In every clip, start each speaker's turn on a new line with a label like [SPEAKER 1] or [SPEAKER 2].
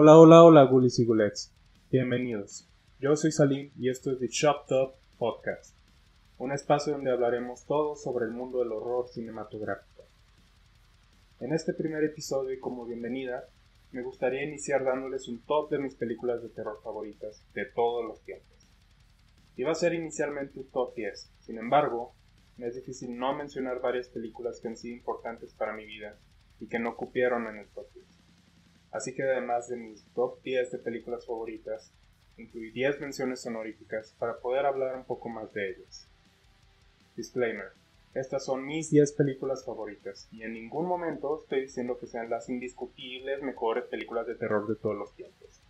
[SPEAKER 1] Hola, hola, hola, gulis y gulets. Bienvenidos. Yo soy Salim y esto es The Shop Top Podcast, un espacio donde hablaremos todo sobre el mundo del horror cinematográfico. En este primer episodio y como bienvenida, me gustaría iniciar dándoles un top de mis películas de terror favoritas de todos los tiempos. Iba a ser inicialmente un top 10, sin embargo, me es difícil no mencionar varias películas que han sido importantes para mi vida y que no cupieron en el top 10. Así que además de mis top 10 de películas favoritas, incluí 10 menciones honoríficas para poder hablar un poco más de ellas. Disclaimer. Estas son mis 10 películas favoritas y en ningún momento estoy diciendo que sean las indiscutibles mejores películas de terror de todos los tiempos.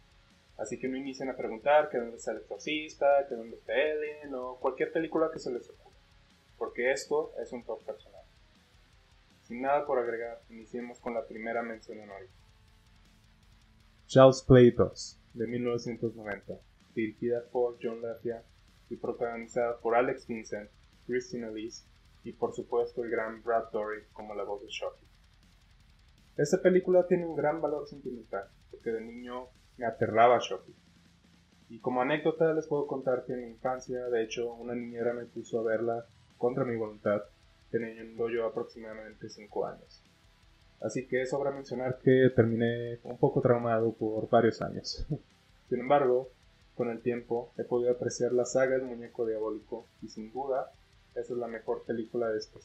[SPEAKER 1] Así que no inicien a preguntar que dónde está el exorcista, que dónde está Ellen o cualquier película que se les ocurra, porque esto es un top personal. Sin nada por agregar, iniciemos con la primera mención honorífica. Charles Play 2, de 1990, dirigida por John LaFia y protagonizada por Alex Vincent, Christina Elise y por supuesto el gran Brad Dourif como la voz de Shocky. Esta película tiene un gran valor sentimental, porque de niño me aterraba Shocky. Y como anécdota les puedo contar que en mi infancia, de hecho, una niñera me puso a verla contra mi voluntad, teniendo yo aproximadamente 5 años. Así que sobra mencionar que terminé un poco traumado por varios años. Sin embargo, con el tiempo he podido apreciar la saga del muñeco diabólico y sin duda esa es la mejor película de esta.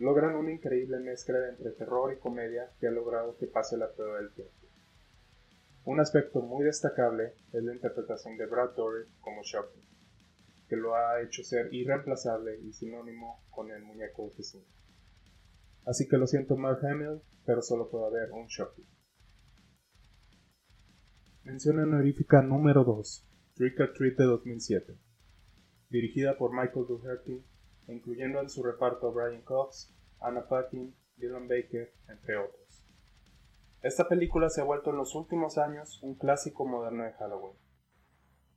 [SPEAKER 1] Logran una increíble mezcla entre terror y comedia que ha logrado que pase la prueba del tiempo. Un aspecto muy destacable es la interpretación de Brad Dourif como Shocky, que lo ha hecho ser irreemplazable y sinónimo con el muñeco asesino. Así que lo siento Mark Hamill, pero solo puede haber un Shocky. Mención honorífica número 2, Trick or Treat de 2007. Dirigida por Michael Dougherty, incluyendo en su reparto a Brian Cox, Anna Paquin, Dylan Baker, entre otros. Esta película se ha vuelto en los últimos años un clásico moderno de Halloween.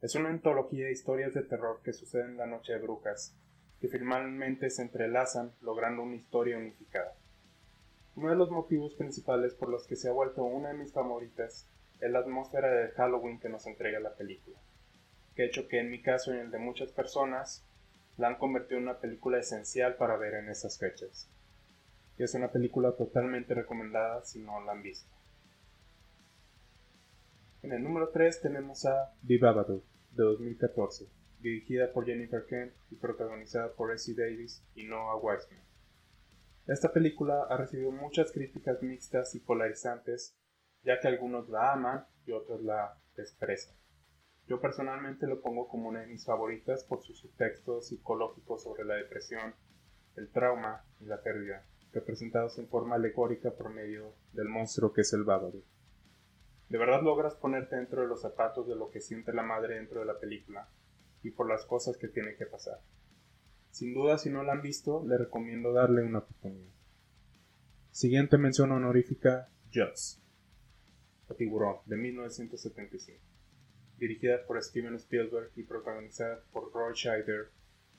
[SPEAKER 1] Es una antología de historias de terror que suceden en la noche de brujas, que finalmente se entrelazan logrando una historia unificada. Uno de los motivos principales por los que se ha vuelto una de mis favoritas es la atmósfera de Halloween que nos entrega la película, que hecho que en mi caso y en el de muchas personas la han convertido en una película esencial para ver en esas fechas. Y es una película totalmente recomendada si no la han visto. En el número 3 tenemos a Babadook, de 2014, dirigida por Jennifer Kent y protagonizada por Essie Davis y Noah Wiseman. Esta película ha recibido muchas críticas mixtas y polarizantes, ya que algunos la aman y otros la desprecian. Yo personalmente lo pongo como una de mis favoritas por su subtexto psicológico sobre la depresión, el trauma y la pérdida, representados en forma alegórica por medio del monstruo que es el Babadook. De verdad logras ponerte dentro de los zapatos de lo que siente la madre dentro de la película y por las cosas que tiene que pasar. Sin duda, si no la han visto, le recomiendo darle una oportunidad. Siguiente mención honorífica, Jaws. Tiburón, de 1975. Dirigida por Steven Spielberg y protagonizada por Roy Scheider,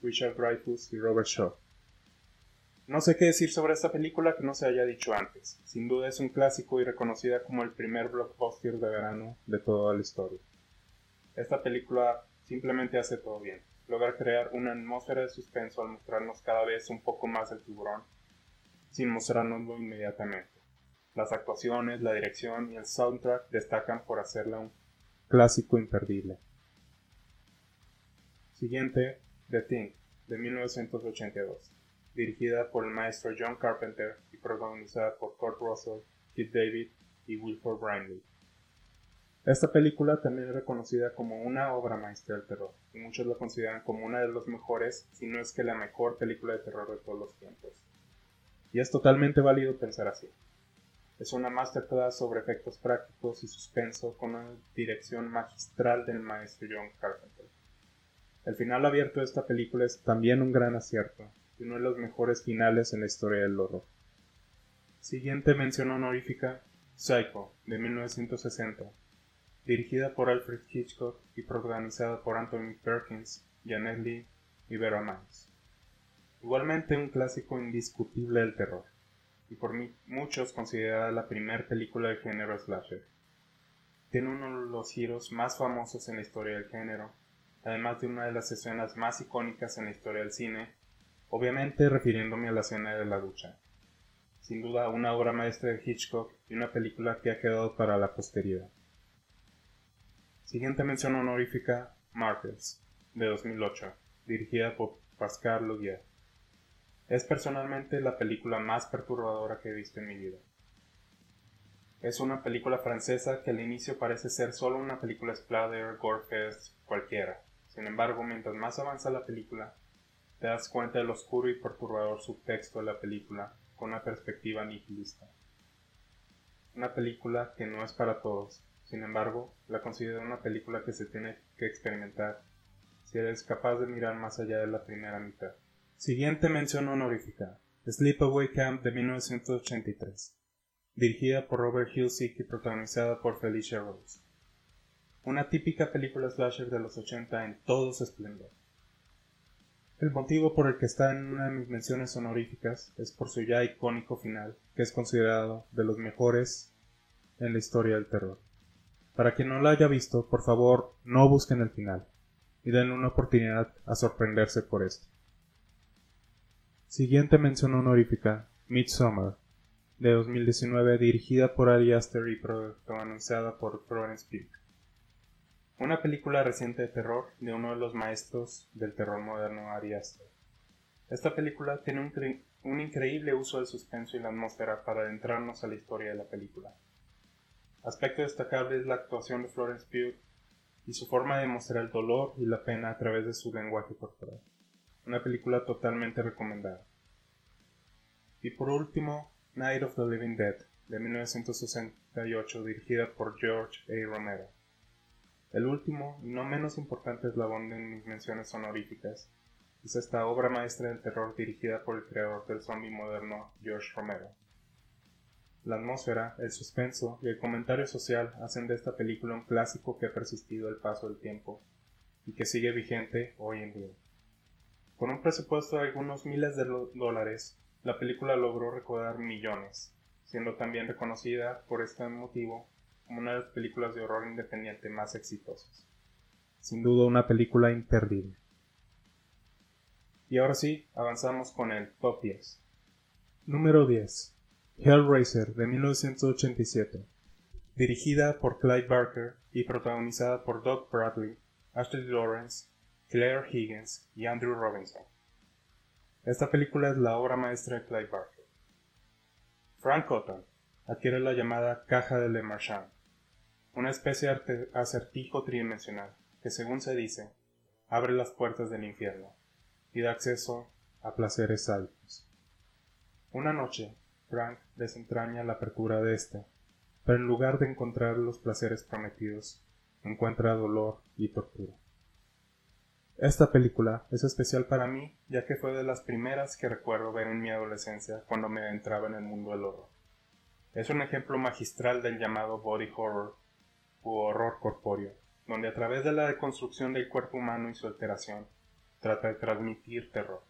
[SPEAKER 1] Richard Dreyfuss y Robert Shaw. No sé qué decir sobre esta película que no se haya dicho antes. Sin duda es un clásico y reconocida como el primer blockbuster de verano de toda la historia. Esta película simplemente hace todo bien logra crear una atmósfera de suspenso al mostrarnos cada vez un poco más el tiburón, sin mostrárnoslo inmediatamente. Las actuaciones, la dirección y el soundtrack destacan por hacerla un clásico imperdible. Siguiente, The Thing, de 1982, dirigida por el maestro John Carpenter y protagonizada por Kurt Russell, Keith David y Wilford Brimley. Esta película también es reconocida como una obra maestra del terror, y muchos la consideran como una de las mejores, si no es que la mejor película de terror de todos los tiempos. Y es totalmente válido pensar así. Es una masterclass sobre efectos prácticos y suspenso con una dirección magistral del maestro John Carpenter. El final abierto de esta película es también un gran acierto, y uno de los mejores finales en la historia del horror. Siguiente mención honorífica, Psycho, de 1960 dirigida por Alfred Hitchcock y protagonizada por Anthony Perkins, Janet Lee y Vera Miles. Igualmente un clásico indiscutible del terror, y por mí muchos considerada la primera película del género slasher. tiene uno de los giros más famosos en la historia del género, además de una de las escenas más icónicas en la historia del cine, obviamente refiriéndome a la escena de la ducha. Sin duda una obra maestra de Hitchcock y una película que ha quedado para la posteridad. Siguiente mención honorífica, Martyrs, de 2008, dirigida por Pascal Laugier. Es personalmente la película más perturbadora que he visto en mi vida. Es una película francesa que al inicio parece ser solo una película splatter, gorefest, cualquiera. Sin embargo, mientras más avanza la película, te das cuenta del oscuro y perturbador subtexto de la película con una perspectiva nihilista. Una película que no es para todos, sin embargo, la considero una película que se tiene que experimentar si eres capaz de mirar más allá de la primera mitad. Siguiente mención honorífica: Sleepaway Camp de 1983, dirigida por Robert Hilsick y protagonizada por Felicia Rose. Una típica película slasher de los 80 en todo su esplendor. El motivo por el que está en una de mis menciones honoríficas es por su ya icónico final, que es considerado de los mejores en la historia del terror. Para quien no la haya visto, por favor, no busquen el final y den una oportunidad a sorprenderse por esto. Siguiente mención honorífica, Midsommar, de 2019, dirigida por Ari Aster y protagonizada por Florence Pugh. Una película reciente de terror de uno de los maestros del terror moderno, Ari Aster. Esta película tiene un, un increíble uso del suspenso y la atmósfera para adentrarnos a la historia de la película. Aspecto destacable es la actuación de Florence Pugh y su forma de mostrar el dolor y la pena a través de su lenguaje corporal. Una película totalmente recomendada. Y por último, Night of the Living Dead, de 1968, dirigida por George A. Romero. El último y no menos importante eslabón de mis menciones honoríficas es esta obra maestra del terror dirigida por el creador del zombie moderno George Romero. La atmósfera, el suspenso y el comentario social hacen de esta película un clásico que ha persistido el paso del tiempo y que sigue vigente hoy en día. Con un presupuesto de algunos miles de dólares, la película logró recaudar millones, siendo también reconocida por este motivo como una de las películas de horror independiente más exitosas. Sin duda una película imperdible. Y ahora sí, avanzamos con el top 10. Número 10. Hellraiser de 1987, dirigida por Clyde Barker y protagonizada por Doug Bradley, Ashley Lawrence, Claire Higgins y Andrew Robinson. Esta película es la obra maestra de Clyde Barker. Frank Cotton adquiere la llamada caja de Le Marchand, una especie de acertijo tridimensional que, según se dice, abre las puertas del infierno y da acceso a placeres altos. Una noche, Frank desentraña la apertura de este, pero en lugar de encontrar los placeres prometidos, encuentra dolor y tortura. Esta película es especial para mí ya que fue de las primeras que recuerdo ver en mi adolescencia cuando me adentraba en el mundo del horror. Es un ejemplo magistral del llamado body horror u horror corpóreo, donde a través de la deconstrucción del cuerpo humano y su alteración, trata de transmitir terror.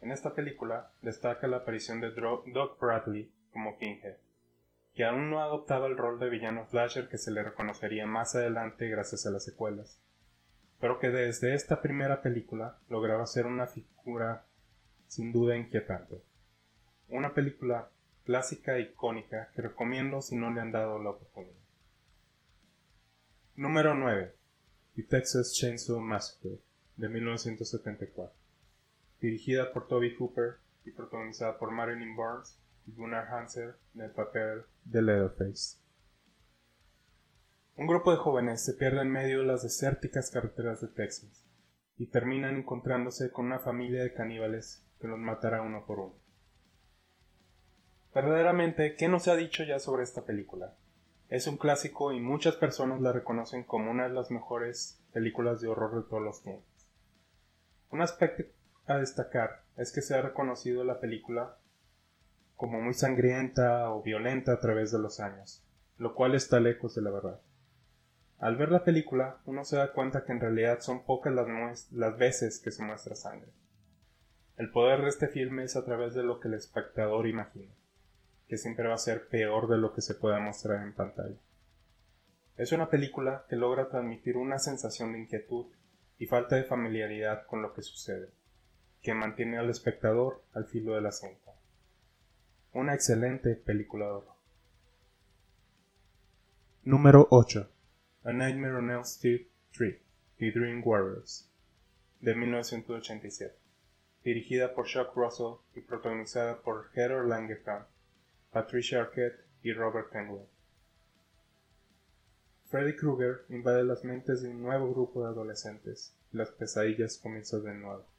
[SPEAKER 1] En esta película destaca la aparición de Doug Bradley como Pinhead, que aún no adoptaba el rol de villano slasher que se le reconocería más adelante gracias a las secuelas, pero que desde esta primera película lograba ser una figura sin duda inquietante. Una película clásica e icónica que recomiendo si no le han dado la oportunidad. Número 9. The Texas Chainsaw Massacre de 1974 dirigida por Toby Hooper y protagonizada por Marilyn Burns y Gunnar Hansen en el papel de Leatherface. Un grupo de jóvenes se pierde en medio de las desérticas carreteras de Texas y terminan encontrándose con una familia de caníbales que los matará uno por uno. Verdaderamente, ¿qué no se ha dicho ya sobre esta película? Es un clásico y muchas personas la reconocen como una de las mejores películas de horror de todos los tiempos. Un aspecto a destacar es que se ha reconocido la película como muy sangrienta o violenta a través de los años, lo cual está lejos de la verdad. Al ver la película, uno se da cuenta que en realidad son pocas las, las veces que se muestra sangre. El poder de este filme es a través de lo que el espectador imagina, que siempre va a ser peor de lo que se pueda mostrar en pantalla. Es una película que logra transmitir una sensación de inquietud y falta de familiaridad con lo que sucede, que mantiene al espectador al filo de la cinta. Una excelente película. Número 8. A Nightmare on Elm Street 3, The Dream Warriors, de 1987, dirigida por Chuck Russell y protagonizada por Heather Langenkamp, Patricia Arquette y Robert Englund. Freddy Krueger invade las mentes de un nuevo grupo de adolescentes y las pesadillas comienzan de nuevo.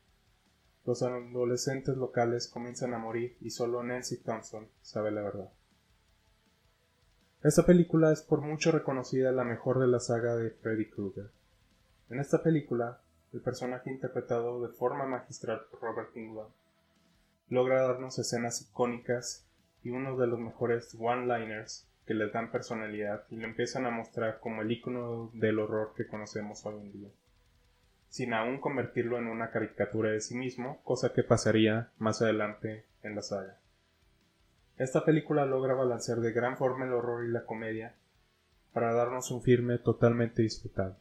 [SPEAKER 1] Los adolescentes locales comienzan a morir y solo Nancy Thompson sabe la verdad. Esta película es por mucho reconocida la mejor de la saga de Freddy Krueger. En esta película, el personaje interpretado de forma magistral por Robert Englund logra darnos escenas icónicas y uno de los mejores one-liners que le dan personalidad y lo empiezan a mostrar como el icono del horror que conocemos hoy en día, sin aún convertirlo en una caricatura de sí mismo, cosa que pasaría más adelante en la saga. Esta película logra balancear de gran forma el horror y la comedia para darnos un filme totalmente disfrutable.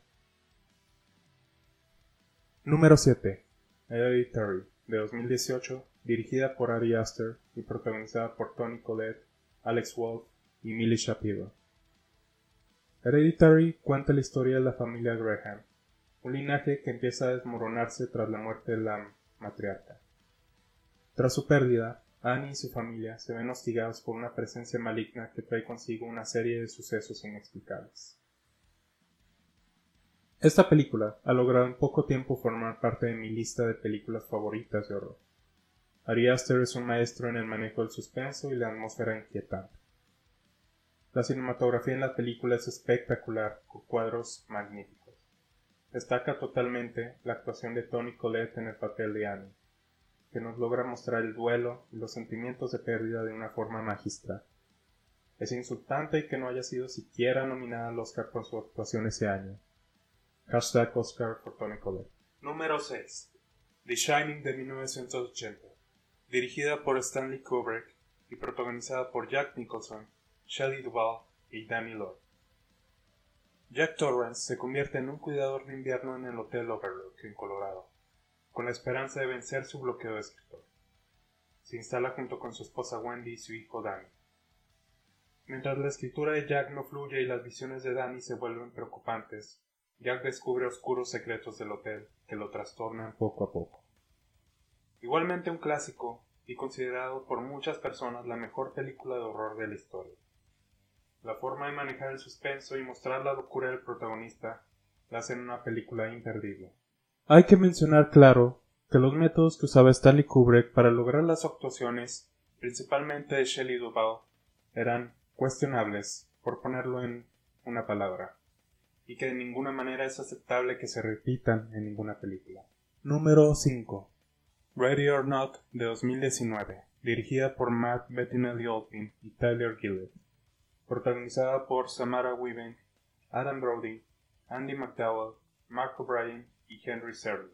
[SPEAKER 1] Número 7. Hereditary, de 2018, dirigida por Ari Aster y protagonizada por Tony Collette, Alex Wolff y Millie Shapiro. Hereditary cuenta la historia de la familia Graham, un linaje que empieza a desmoronarse tras la muerte de la matriarca. Tras su pérdida, Annie y su familia se ven hostigados por una presencia maligna que trae consigo una serie de sucesos inexplicables. Esta película ha logrado en poco tiempo formar parte de mi lista de películas favoritas de horror. Ari Aster es un maestro en el manejo del suspenso y la atmósfera inquietante. La cinematografía en la película es espectacular, con cuadros magníficos. Destaca totalmente la actuación de Tony Collette en el papel de Annie, que nos logra mostrar el duelo y los sentimientos de pérdida de una forma magistral. Es insultante que no haya sido siquiera nominada al Oscar por su actuación ese año. Hashtag Oscar por Tony Collette. Número 6. The Shining de 1980. Dirigida por Stanley Kubrick y protagonizada por Jack Nicholson, Shelley Duvall y Danny Lloyd. Jack Torrance se convierte en un cuidador de invierno en el Hotel Overlook, en Colorado, con la esperanza de vencer su bloqueo de escritor. Se instala junto con su esposa Wendy y su hijo Danny. Mientras la escritura de Jack no fluye y las visiones de Danny se vuelven preocupantes, Jack descubre oscuros secretos del hotel que lo trastornan poco a poco. Igualmente un clásico y considerado por muchas personas la mejor película de horror de la historia. La forma de manejar el suspenso y mostrar la locura del protagonista la hacen una película imperdible. Hay que mencionar claro que los métodos que usaba Stanley Kubrick para lograr las actuaciones, principalmente de Shelley Duvall, eran cuestionables, por ponerlo en una palabra, y que de ninguna manera es aceptable que se repitan en ninguna película. Número 5. Ready or Not de 2019, dirigida por Matt Bettinelli Olpin y Tyler Gillett protagonizada por Samara Weaving, Adam Brody, Andy McDowell, Mark O'Brien y Henry Serling.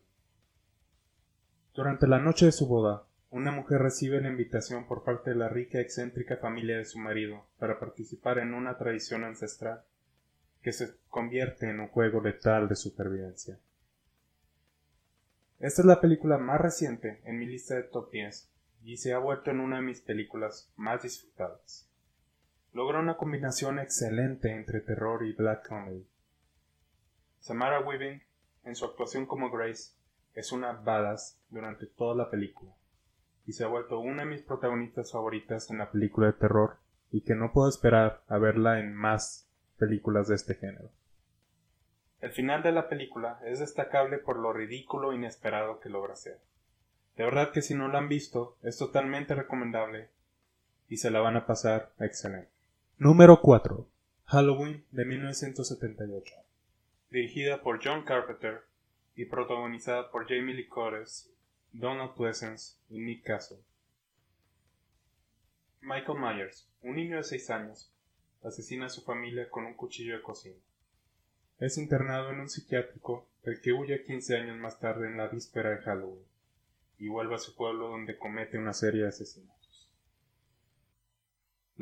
[SPEAKER 1] Durante la noche de su boda, una mujer recibe la invitación por parte de la rica y excéntrica familia de su marido para participar en una tradición ancestral que se convierte en un juego letal de supervivencia. Esta es la película más reciente en mi lista de top 10 y se ha vuelto en una de mis películas más disfrutadas logra una combinación excelente entre terror y black comedy. Samara Weaving, en su actuación como Grace, es una badass durante toda la película, y se ha vuelto una de mis protagonistas favoritas en la película de terror, y que no puedo esperar a verla en más películas de este género. El final de la película es destacable por lo ridículo e inesperado que logra ser. De verdad que si no la han visto, es totalmente recomendable y se la van a pasar excelente. Número 4. Halloween de 1978. Dirigida por John Carpenter y protagonizada por Jamie Lee Curtis, Donald Pleasence y Nick Castle. Michael Myers, un niño de 6 años, asesina a su familia con un cuchillo de cocina. Es internado en un psiquiátrico del que huye 15 años más tarde en la víspera de Halloween y vuelve a su pueblo donde comete una serie de asesinatos.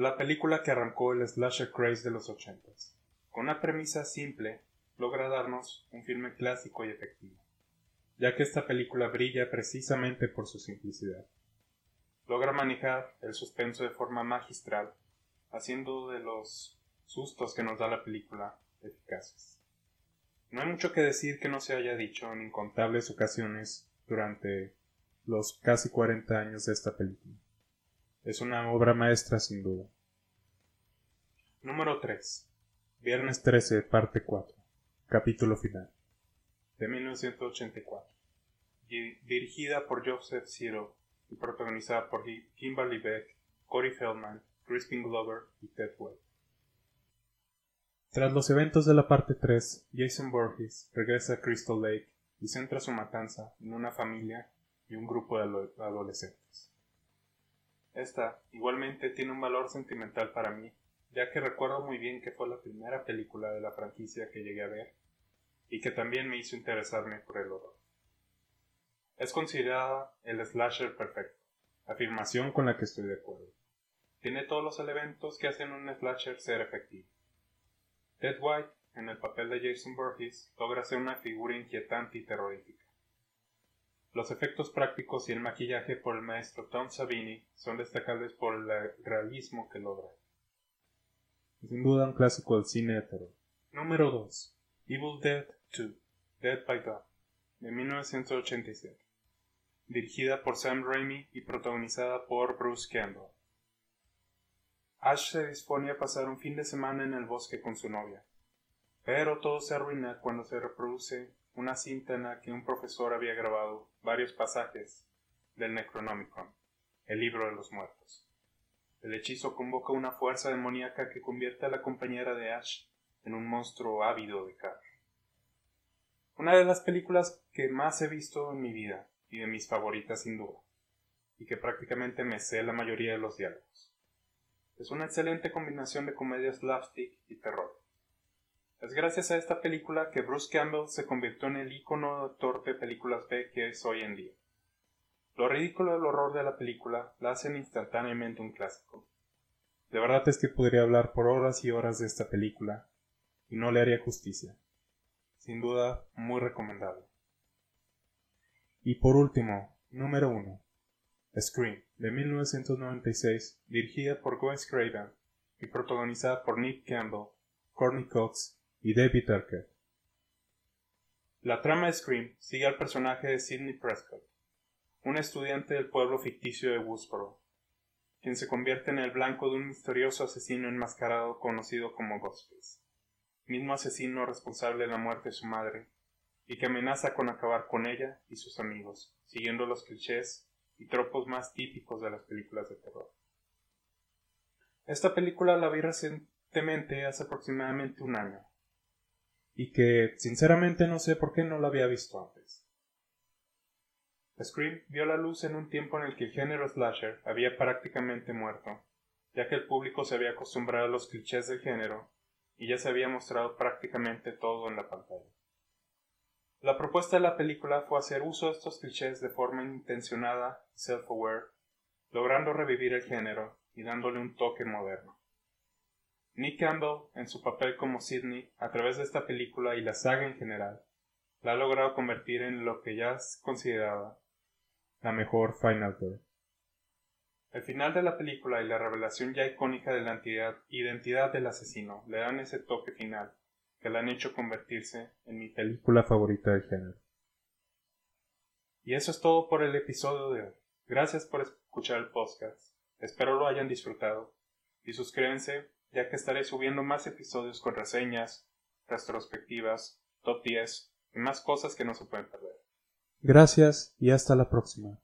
[SPEAKER 1] La película que arrancó el slasher craze de los ochentas. con una premisa simple, logra darnos un filme clásico y efectivo, ya que esta película brilla precisamente por su simplicidad. Logra manejar el suspenso de forma magistral, haciendo de los sustos que nos da la película eficaces. No hay mucho que decir que no se haya dicho en incontables ocasiones durante los casi 40 años de esta película. Es una obra maestra sin duda. Número 3. Viernes 13, parte 4. Capítulo final. De 1984. Dirigida por Joseph Zero y protagonizada por Kimberly Beck, Corey Feldman, Crispin Glover y Ted Webb. Tras los eventos de la parte 3, Jason Borges regresa a Crystal Lake y centra su matanza en una familia y un grupo de adolescentes. Esta, igualmente, tiene un valor sentimental para mí, ya que recuerdo muy bien que fue la primera película de la franquicia que llegué a ver y que también me hizo interesarme por el horror. Es considerada el slasher perfecto, afirmación con la que estoy de acuerdo. Tiene todos los elementos que hacen un slasher ser efectivo. Ted White, en el papel de Jason Burgess, logra ser una figura inquietante y terrorífica. Los efectos prácticos y el maquillaje por el maestro Tom Savini son destacables por el realismo que logra. Sin duda un clásico del cine de terror. Número 2. Evil Dead 2. Dead by Dawn, de 1987. Dirigida por Sam Raimi y protagonizada por Bruce Campbell. Ash se dispone a pasar un fin de semana en el bosque con su novia. Pero todo se arruina cuando se reproduce una cinta en la que un profesor había grabado varios pasajes del Necronomicon, el libro de los muertos. El hechizo convoca una fuerza demoníaca que convierte a la compañera de Ash en un monstruo ávido de carne. Una de las películas que más he visto en mi vida y de mis favoritas sin duda, y que prácticamente me sé la mayoría de los diálogos. Es una excelente combinación de comedia slapstick y terror. Es gracias a esta película que Bruce Campbell se convirtió en el ícono actor de películas B que es hoy en día. Lo ridículo del horror de la película la hacen instantáneamente un clásico. De verdad es que podría hablar por horas y horas de esta película y no le haría justicia. Sin duda, muy recomendable. Y por último, número 1. Scream, de 1996, dirigida por Wes Craven y protagonizada por Nick Campbell, Courtney Cox y David Arquette. La trama de Scream sigue al personaje de Sidney Prescott, un estudiante del pueblo ficticio de Woodsboro, quien se convierte en el blanco de un misterioso asesino enmascarado conocido como Ghostface, mismo asesino responsable de la muerte de su madre, y que amenaza con acabar con ella y sus amigos, siguiendo los clichés y tropos más típicos de las películas de terror. Esta película la vi recientemente, hace aproximadamente un año, y que sinceramente no sé por qué no la había visto antes. Scream vio la luz en un tiempo en el que el género slasher había prácticamente muerto, ya que el público se había acostumbrado a los clichés del género y ya se había mostrado prácticamente todo en la pantalla. La propuesta de la película fue hacer uso de estos clichés de forma intencionada self-aware, logrando revivir el género y dándole un toque moderno. Nick Campbell, en su papel como Sidney, a través de esta película y la saga en general, la ha logrado convertir en lo que ya es considerada la mejor Final Girl. El final de la película y la revelación ya icónica de la identidad del asesino le dan ese toque final que la han hecho convertirse en mi película favorita del género. Y eso es todo por el episodio de hoy. Gracias por escuchar el podcast. Espero lo hayan disfrutado. Y suscríbanse ya que estaré subiendo más episodios con reseñas, retrospectivas, top 10 y más cosas que no se pueden perder. Gracias y hasta la próxima.